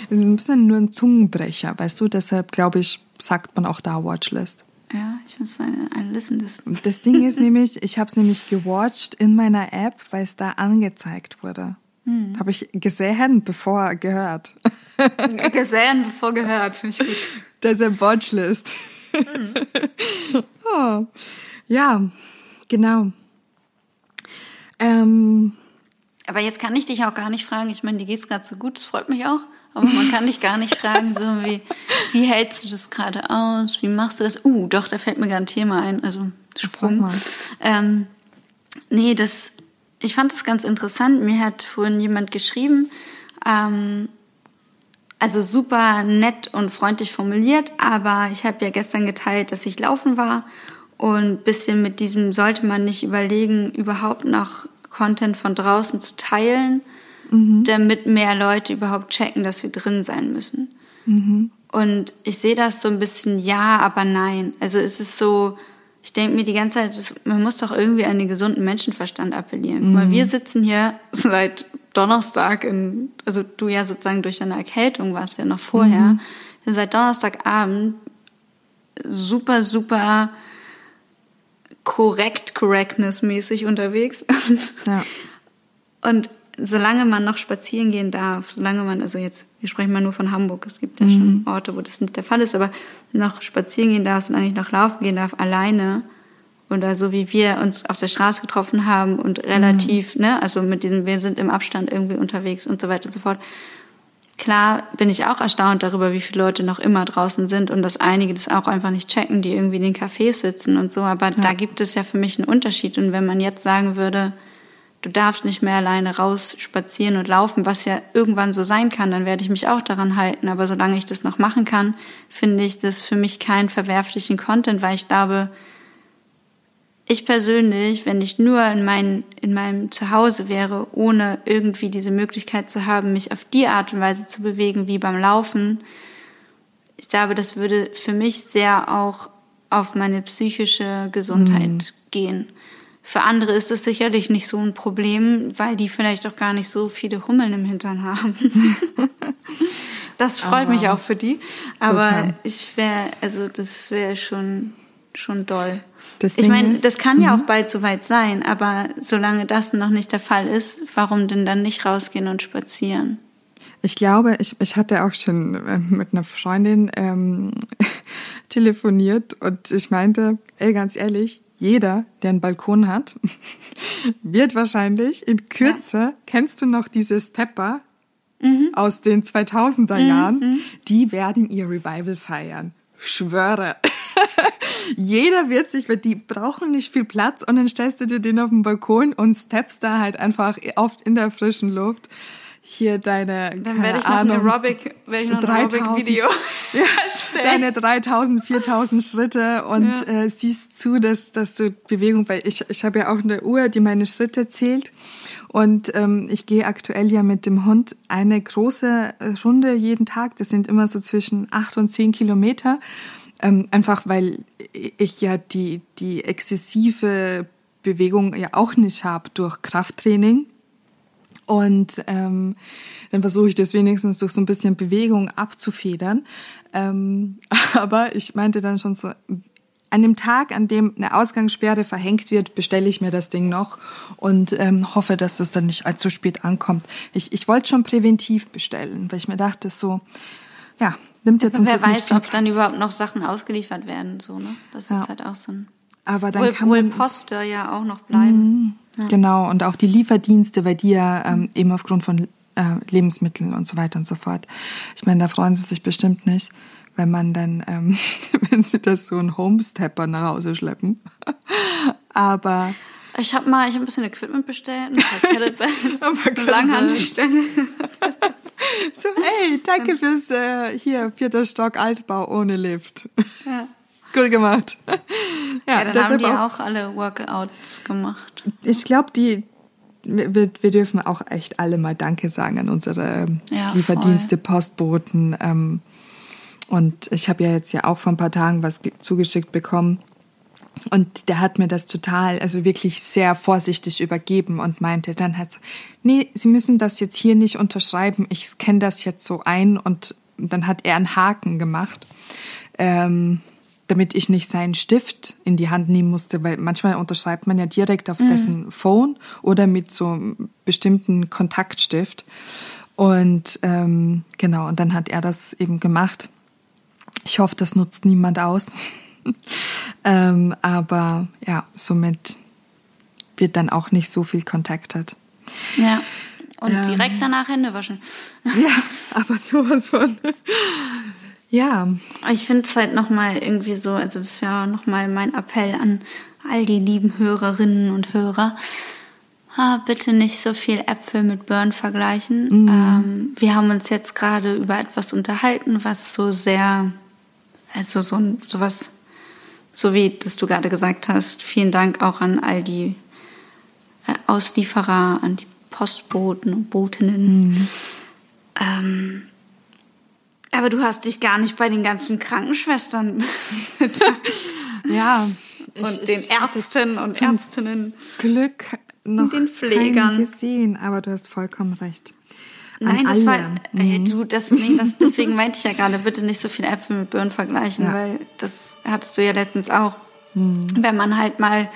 ist ein bisschen nur ein Zungenbrecher, weißt du? Deshalb glaube ich, sagt man auch da Watchlist. Ja, ich finde es eine, eine Listenlist. Das Ding ist nämlich, ich habe es nämlich gewatcht in meiner App, weil es da angezeigt wurde. Hm. Habe ich gesehen, bevor gehört. gesehen, bevor gehört, finde ich gut. Das ist eine Watchlist. Hm. oh. Ja, genau. Ähm, aber jetzt kann ich dich auch gar nicht fragen. Ich meine, dir geht es gerade so gut, das freut mich auch. Aber man kann dich gar nicht fragen, so wie, wie hältst du das gerade aus? Wie machst du das? Uh, doch, da fällt mir gerade ein Thema ein, also Sprung. Ähm, nee, das, ich fand das ganz interessant. Mir hat vorhin jemand geschrieben, ähm, also super nett und freundlich formuliert, aber ich habe ja gestern geteilt, dass ich laufen war und bisschen mit diesem sollte man nicht überlegen, überhaupt noch Content von draußen zu teilen mhm. damit mehr Leute überhaupt checken, dass wir drin sein müssen. Mhm. Und ich sehe das so ein bisschen ja, aber nein. Also es ist so, ich denke mir die ganze Zeit, man muss doch irgendwie an den gesunden Menschenverstand appellieren. Mhm. Weil wir sitzen hier seit Donnerstag, in, also du ja sozusagen durch deine Erkältung warst ja noch vorher, mhm. seit Donnerstagabend super, super korrekt, correctness-mäßig unterwegs. Und, ja. und solange man noch spazieren gehen darf, solange man, also jetzt, wir sprechen mal nur von Hamburg, es gibt ja mhm. schon Orte, wo das nicht der Fall ist, aber noch spazieren gehen darf und eigentlich noch laufen gehen darf, alleine oder so wie wir uns auf der Straße getroffen haben und relativ, mhm. ne, also mit diesem, wir sind im Abstand irgendwie unterwegs und so weiter und so fort. Klar bin ich auch erstaunt darüber, wie viele Leute noch immer draußen sind und dass einige das auch einfach nicht checken, die irgendwie in den Cafés sitzen und so. Aber ja. da gibt es ja für mich einen Unterschied. Und wenn man jetzt sagen würde, du darfst nicht mehr alleine raus spazieren und laufen, was ja irgendwann so sein kann, dann werde ich mich auch daran halten. Aber solange ich das noch machen kann, finde ich das für mich keinen verwerflichen Content, weil ich glaube, ich persönlich, wenn ich nur in, mein, in meinem Zuhause wäre, ohne irgendwie diese Möglichkeit zu haben, mich auf die Art und Weise zu bewegen wie beim Laufen, ich glaube, das würde für mich sehr auch auf meine psychische Gesundheit mhm. gehen. Für andere ist das sicherlich nicht so ein Problem, weil die vielleicht auch gar nicht so viele Hummeln im Hintern haben. das freut Aber mich auch für die. Aber total. ich wäre, also das wäre schon, schon doll. Das ich meine, das kann ja mhm. auch bald soweit sein, aber solange das noch nicht der Fall ist, warum denn dann nicht rausgehen und spazieren? Ich glaube, ich, ich hatte auch schon äh, mit einer Freundin ähm, telefoniert und ich meinte, ey, ganz ehrlich, jeder, der einen Balkon hat, wird wahrscheinlich in Kürze, ja. kennst du noch diese Stepper mhm. aus den 2000er mhm. Jahren, mhm. die werden ihr Revival feiern. Schwöre. Jeder wird sich, weil die brauchen nicht viel Platz und dann stellst du dir den auf den Balkon und steppst da halt einfach oft in der frischen Luft hier deine Dann werde ich noch Ahnung, ein Aerobic, werde ich noch 3000, ein Video ja, Deine 3000, 4000 Schritte und ja. äh, siehst zu, dass, dass du Bewegung, weil ich, ich habe ja auch eine Uhr, die meine Schritte zählt und ähm, ich gehe aktuell ja mit dem Hund eine große Runde jeden Tag. Das sind immer so zwischen acht und zehn Kilometer. Ähm, einfach weil ich ja die, die exzessive Bewegung ja auch nicht habe durch Krafttraining. Und ähm, dann versuche ich das wenigstens durch so ein bisschen Bewegung abzufedern. Ähm, aber ich meinte dann schon so, an dem Tag, an dem eine Ausgangssperre verhängt wird, bestelle ich mir das Ding noch und ähm, hoffe, dass das dann nicht allzu spät ankommt. Ich, ich wollte schon präventiv bestellen, weil ich mir dachte, so, ja, nimmt jetzt also Wer weiß, ob dann überhaupt noch Sachen ausgeliefert werden, so, ne? Das ja. ist halt auch so ein. Aber dann wohl, kann man, wohl Poster ja auch noch bleiben. Mhm. Ja. Genau, und auch die Lieferdienste, weil die ja ähm, eben aufgrund von äh, Lebensmitteln und so weiter und so fort. Ich meine, da freuen sie sich bestimmt nicht, wenn man dann, ähm, wenn sie das so einen Homestepper nach Hause schleppen. Aber ich habe mal, ich habe ein bisschen Equipment bestellt, ein paar Kettlebells, eine so, hey, danke fürs äh, hier vierter Stock Altbau ohne Lift. Ja. Cool gemacht. Ja, ja dann haben die auch, auch alle Workouts gemacht. Ich glaube, die wir, wir dürfen auch echt alle mal Danke sagen an unsere ja, Lieferdienste, voll. Postboten. Ähm, und ich habe ja jetzt ja auch vor ein paar Tagen was zugeschickt bekommen. Und der hat mir das total, also wirklich sehr vorsichtig übergeben und meinte dann halt so, nee, Sie müssen das jetzt hier nicht unterschreiben, ich scanne das jetzt so ein und dann hat er einen Haken gemacht. Ähm, damit ich nicht seinen Stift in die Hand nehmen musste, weil manchmal unterschreibt man ja direkt auf mhm. dessen Phone oder mit so einem bestimmten Kontaktstift. Und ähm, genau, und dann hat er das eben gemacht. Ich hoffe, das nutzt niemand aus. ähm, aber ja, somit wird dann auch nicht so viel kontaktet. Ja. Und ähm, direkt danach Hände waschen. ja, aber sowas von. Ja. Ich finde es halt nochmal irgendwie so, also das wäre nochmal mein Appell an all die lieben Hörerinnen und Hörer. Ah, bitte nicht so viel Äpfel mit Burn vergleichen. Mhm. Ähm, wir haben uns jetzt gerade über etwas unterhalten, was so sehr, also so sowas, so wie das du gerade gesagt hast. Vielen Dank auch an all die äh, Auslieferer, an die Postboten und Botinnen. Mhm. Ähm, aber du hast dich gar nicht bei den ganzen Krankenschwestern ja. Und ich, den Ärzten und Ärztinnen. Glück noch den Pflegern gesehen, aber du hast vollkommen recht. An Nein, das alle. war, äh, mhm. du, deswegen, das, deswegen meinte ich ja gerade, bitte nicht so viel Äpfel mit Birnen vergleichen, ja. weil das hattest du ja letztens auch. Mhm. Wenn man halt mal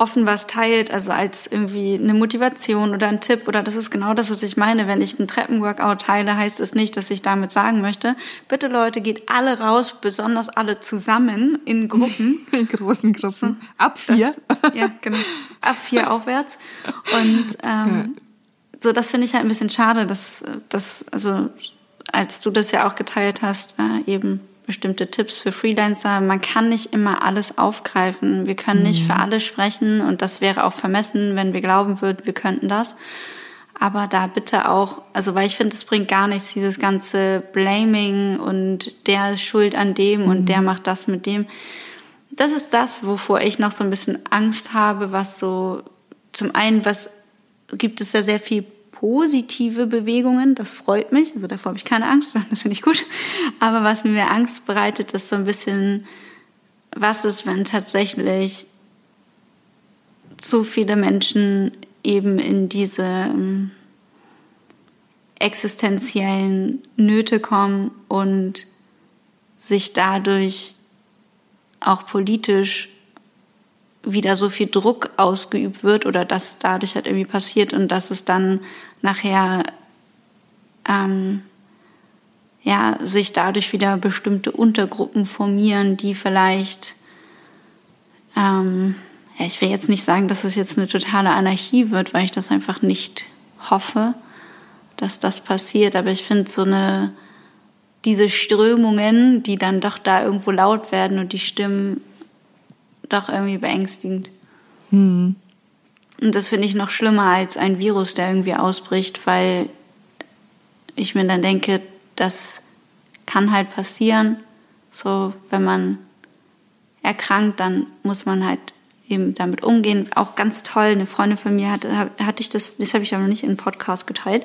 offen was teilt, also als irgendwie eine Motivation oder ein Tipp oder das ist genau das, was ich meine. Wenn ich einen Treppenworkout teile, heißt es nicht, dass ich damit sagen möchte, bitte Leute, geht alle raus, besonders alle zusammen in Gruppen. In großen Gruppen. Ab vier. Das, ja, genau. Ab vier aufwärts. Und ähm, so, das finde ich halt ein bisschen schade, dass, dass, also als du das ja auch geteilt hast, äh, eben bestimmte Tipps für Freelancer. Man kann nicht immer alles aufgreifen. Wir können nicht für alle sprechen und das wäre auch vermessen, wenn wir glauben würden, wir könnten das. Aber da bitte auch, also weil ich finde, es bringt gar nichts, dieses ganze Blaming und der ist schuld an dem und der macht das mit dem. Das ist das, wovor ich noch so ein bisschen Angst habe, was so zum einen, was gibt es ja sehr viel positive Bewegungen, das freut mich, also davor habe ich keine Angst, das finde ich gut. Aber was mir mehr Angst bereitet, ist so ein bisschen, was ist, wenn tatsächlich zu viele Menschen eben in diese ähm, existenziellen Nöte kommen und sich dadurch auch politisch wieder so viel Druck ausgeübt wird oder dass dadurch halt irgendwie passiert und dass es dann nachher ähm, ja sich dadurch wieder bestimmte Untergruppen formieren, die vielleicht ähm, ja, ich will jetzt nicht sagen, dass es jetzt eine totale Anarchie wird, weil ich das einfach nicht hoffe, dass das passiert. Aber ich finde so eine diese Strömungen, die dann doch da irgendwo laut werden und die Stimmen doch irgendwie beängstigend. Hm. Und das finde ich noch schlimmer als ein Virus, der irgendwie ausbricht, weil ich mir dann denke, das kann halt passieren. So, wenn man erkrankt, dann muss man halt eben damit umgehen. Auch ganz toll, eine Freundin von mir hatte, hatte ich das, das habe ich aber noch nicht in Podcast geteilt,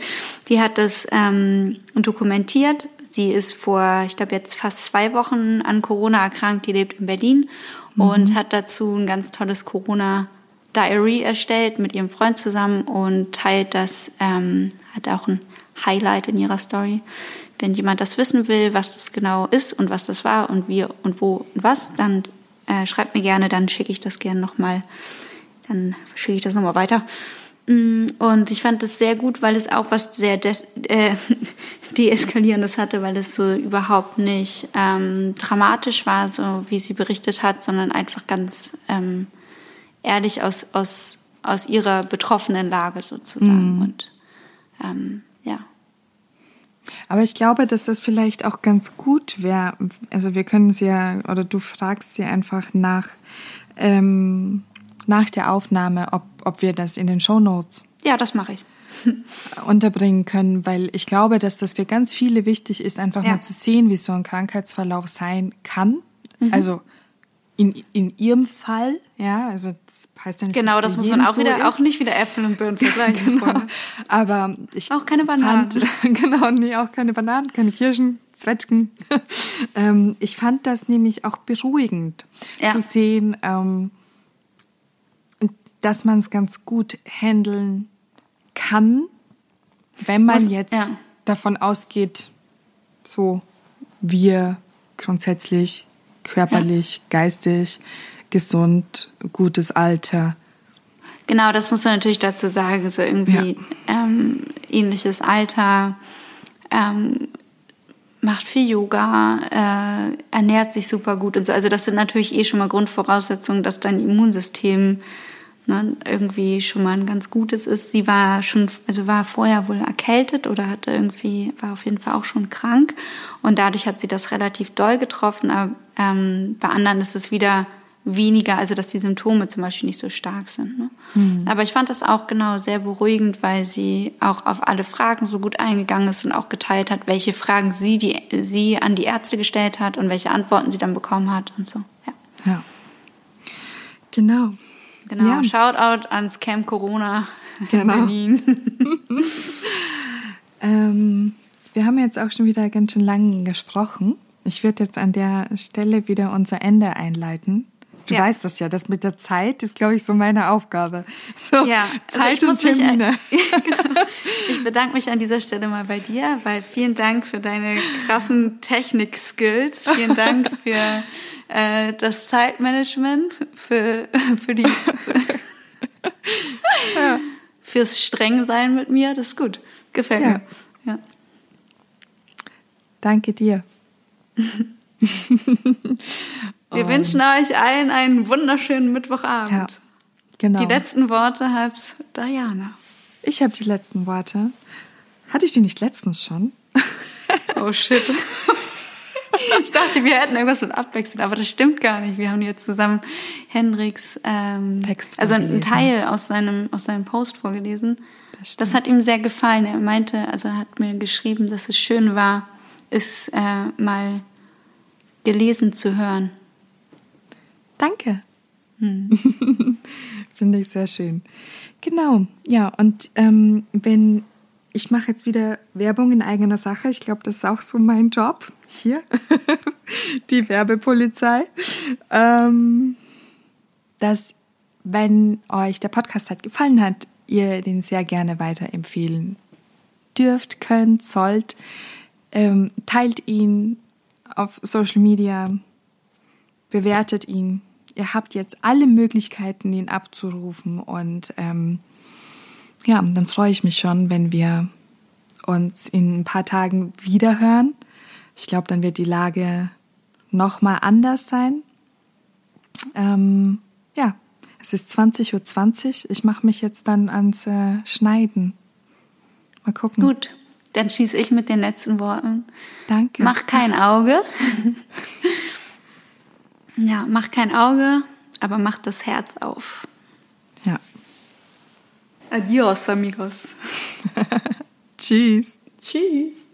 die hat das ähm, dokumentiert. Sie ist vor, ich glaube jetzt fast zwei Wochen an Corona erkrankt, die lebt in Berlin mhm. und hat dazu ein ganz tolles Corona Diary erstellt mit ihrem Freund zusammen und teilt das, ähm, hat auch ein Highlight in ihrer Story. Wenn jemand das wissen will, was das genau ist und was das war und wie und wo und was, dann äh, schreibt mir gerne, dann schicke ich das gerne nochmal, dann schicke ich das nochmal weiter. Mm, und ich fand das sehr gut, weil es auch was sehr des, äh, deeskalierendes hatte, weil es so überhaupt nicht ähm, dramatisch war, so wie sie berichtet hat, sondern einfach ganz ähm, ehrlich aus, aus, aus ihrer betroffenen Lage sozusagen. Mhm. Und ähm, ja. Aber ich glaube, dass das vielleicht auch ganz gut wäre. Also wir können sie ja, oder du fragst sie einfach nach, ähm, nach der Aufnahme, ob, ob wir das in den Show Notes Ja, das mache ich. unterbringen können, weil ich glaube, dass das für ganz viele wichtig ist, einfach Ja. mal zu sehen, wie so ein Krankheitsverlauf sein kann. Mhm. Also in, in ihrem Fall, ja, also das heißt ja nicht, Genau, dass das muss man auch so wieder, auch ist. nicht wieder Äpfel und Birnen vergleichen. Genau. Freunde. Aber ich Auch keine Bananen. Fand, genau, nee, auch keine Bananen, keine Kirschen, Zwetschgen. ähm, ich fand das nämlich auch beruhigend Ja. zu sehen, ähm, dass man es ganz gut handeln kann, wenn man Muss- jetzt ja. davon ausgeht, so wir grundsätzlich körperlich, geistig, gesund, gutes Alter. Genau, das muss man natürlich dazu sagen. So irgendwie ähm, ähnliches Alter, ähm, macht viel Yoga, äh, ernährt sich super gut und so. Also das sind natürlich eh schon mal Grundvoraussetzungen, dass dein Immunsystem ne, irgendwie schon mal ein ganz gutes ist. Sie war schon, also war vorher wohl erkältet oder hatte irgendwie, war auf jeden Fall auch schon krank und dadurch hat sie das relativ doll getroffen. Aber, ähm, bei anderen ist es wieder weniger, also dass die Symptome zum Beispiel nicht so stark sind. Ne? Aber ich fand das auch genau sehr beruhigend, weil sie auch auf alle Fragen so gut eingegangen ist und auch geteilt hat, welche Fragen sie, die, sie an die Ärzte gestellt hat und welche Antworten sie dann bekommen hat und so. Ja. Ja. Genau. Genau. Ja. Shoutout ans Camp Corona Genau. in Berlin. Ähm, wir haben jetzt auch schon wieder ganz schön lang gesprochen. Ich würde jetzt an der Stelle wieder unser Ende einleiten. Du Ja. weißt das ja, das mit der Zeit ist, glaube ich, so meine Aufgabe. So, Ja, also Zeit ich und muss mich- Termine. genau. Ich bedanke mich an dieser Stelle mal bei dir, weil vielen Dank für deine krassen Technik-Skills. Vielen Dank für äh, das Zeitmanagement, für, für die fürs Strengsein mit mir. Das ist gut. Gefällt Ja. mir. Ja. Danke dir. Wir wünschen euch allen einen wunderschönen Mittwochabend. Ja, genau. Die letzten Worte hat Diana. ich habe die letzten Worte. Hatte ich die nicht letztens schon? Oh shit. Ich dachte, wir hätten irgendwas mit abwechseln, aber das stimmt gar nicht. Wir haben jetzt zusammen Hendriks ähm, Text also einen. Teil aus seinem, aus seinem Post vorgelesen. Das Das, hat ihm sehr gefallen. Er meinte, also er hat mir geschrieben, dass es schön war, es äh, mal gelesen zu hören. Danke. Finde ich sehr schön. Genau, ja, und ähm, wenn ich mache jetzt wieder Werbung in eigener Sache, ich glaube, das ist auch so mein Job hier, die Werbepolizei, ähm, dass wenn euch der Podcast halt gefallen hat, ihr den sehr gerne weiterempfehlen dürft, könnt, sollt, ähm, teilt ihn auf Social Media, bewertet ihn. Ihr habt jetzt alle Möglichkeiten, ihn abzurufen. Und ähm, ja, dann freue ich mich schon, wenn wir uns in ein paar Tagen wiederhören. Ich glaube, dann wird die Lage noch mal anders sein. Ähm, ja, es ist 20.20 Uhr. Ich mache mich jetzt dann ans äh, Schneiden. Mal gucken. Gut, dann schieße ich mit den letzten Worten. Danke. Mach kein Auge. ja, mach kein Auge, aber mach das Herz auf. Ja. Adios, amigos. Tschüss. Tschüss.